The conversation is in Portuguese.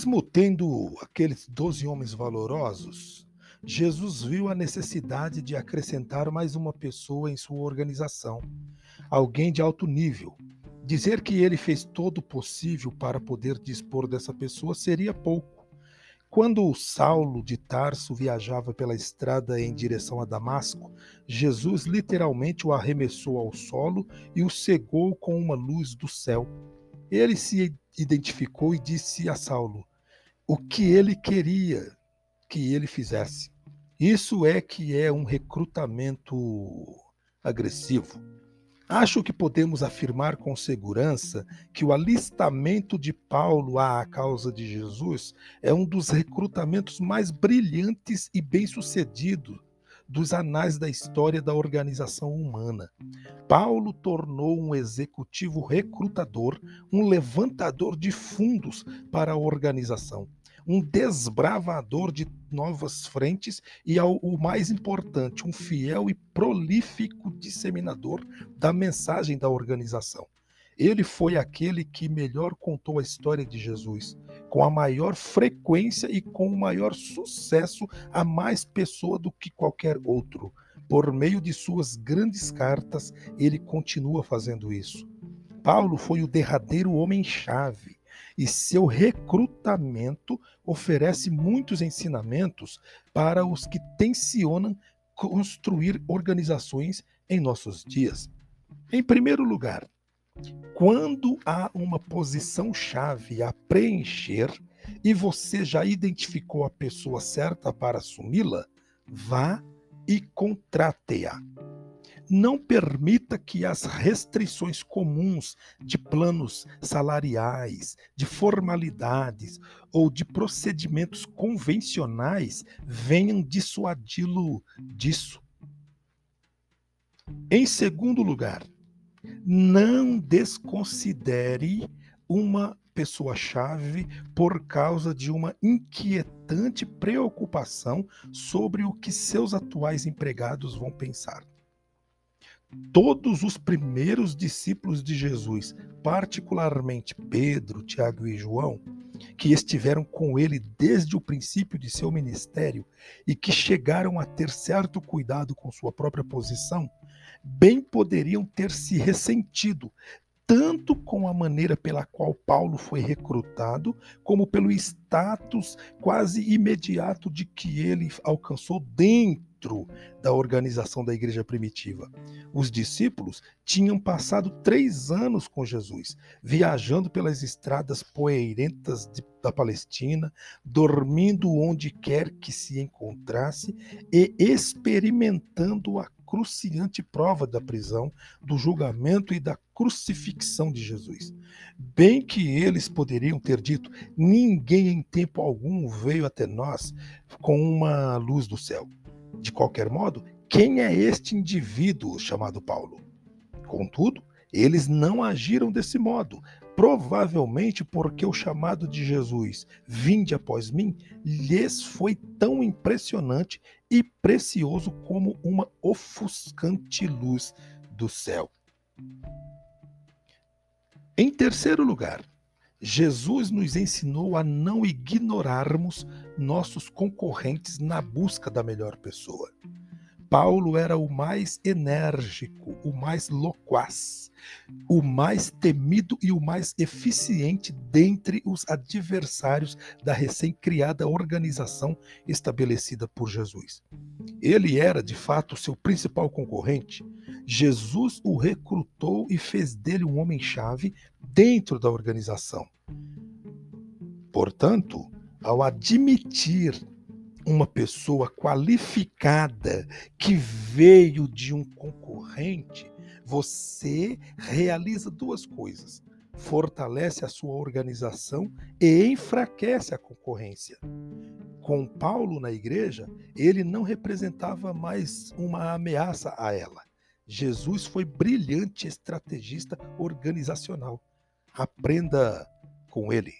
Mesmo tendo aqueles doze homens valorosos, Jesus viu a necessidade de acrescentar mais uma pessoa em sua organização, alguém de alto nível. Dizer que ele fez todo o possível para poder dispor dessa pessoa seria pouco. Quando Saulo de Tarso viajava pela estrada em direção a Damasco, Jesus literalmente o arremessou ao solo e o cegou com uma luz do céu. Ele se identificou e disse a Saulo o que ele queria que ele fizesse. Isso é que é um recrutamento agressivo. Acho que podemos afirmar com segurança que o alistamento de Paulo à causa de Jesus é um dos recrutamentos mais brilhantes e bem-sucedidos dos anais da história da organização humana. Paulo tornou um executivo recrutador, um levantador de fundos para a organização um desbravador de novas frentes e, ao, o mais importante, um fiel e prolífico disseminador da mensagem da organização. Ele foi aquele que melhor contou a história de Jesus, com a maior frequência e com o maior sucesso a mais pessoa do que qualquer outro. Por meio de suas grandes cartas, ele continua fazendo isso. Paulo foi o derradeiro homem-chave e seu recrutamento oferece muitos ensinamentos para os que tensionam construir organizações em nossos dias. Em primeiro lugar, quando há uma posição-chave a preencher e você já identificou a pessoa certa para assumi-la, vá e contrate-a. Não permita que as restrições comuns de planos salariais, de formalidades ou de procedimentos convencionais venham dissuadi-lo disso. Em segundo lugar, não desconsidere uma pessoa-chave por causa de uma inquietante preocupação sobre o que seus atuais empregados vão pensar todos os primeiros discípulos de Jesus, particularmente Pedro, Tiago e João, que estiveram com ele desde o princípio de seu ministério e que chegaram a ter certo cuidado com sua própria posição, bem poderiam ter se ressentido tanto com a maneira pela qual Paulo foi recrutado, como pelo status quase imediato de que ele alcançou dentro da organização da igreja primitiva. Os discípulos tinham passado três anos com Jesus, viajando pelas estradas poeirentas de, da Palestina, dormindo onde quer que se encontrasse e experimentando a cruciante prova da prisão, do julgamento e da crucifixão de Jesus. Bem que eles poderiam ter dito: ninguém em tempo algum veio até nós com uma luz do céu. De qualquer modo, quem é este indivíduo chamado Paulo? Contudo, eles não agiram desse modo, provavelmente porque o chamado de Jesus, vinde após mim, lhes foi tão impressionante e precioso como uma ofuscante luz do céu. Em terceiro lugar, Jesus nos ensinou a não ignorarmos nossos concorrentes na busca da melhor pessoa. Paulo era o mais enérgico, o mais loquaz, o mais temido e o mais eficiente dentre os adversários da recém-criada organização estabelecida por Jesus. Ele era, de fato, seu principal concorrente. Jesus o recrutou e fez dele um homem-chave dentro da organização. Portanto, ao admitir uma pessoa qualificada que veio de um concorrente, você realiza duas coisas: fortalece a sua organização e enfraquece a concorrência. Com Paulo na igreja, ele não representava mais uma ameaça a ela. Jesus foi brilhante estrategista organizacional. Aprenda com ele.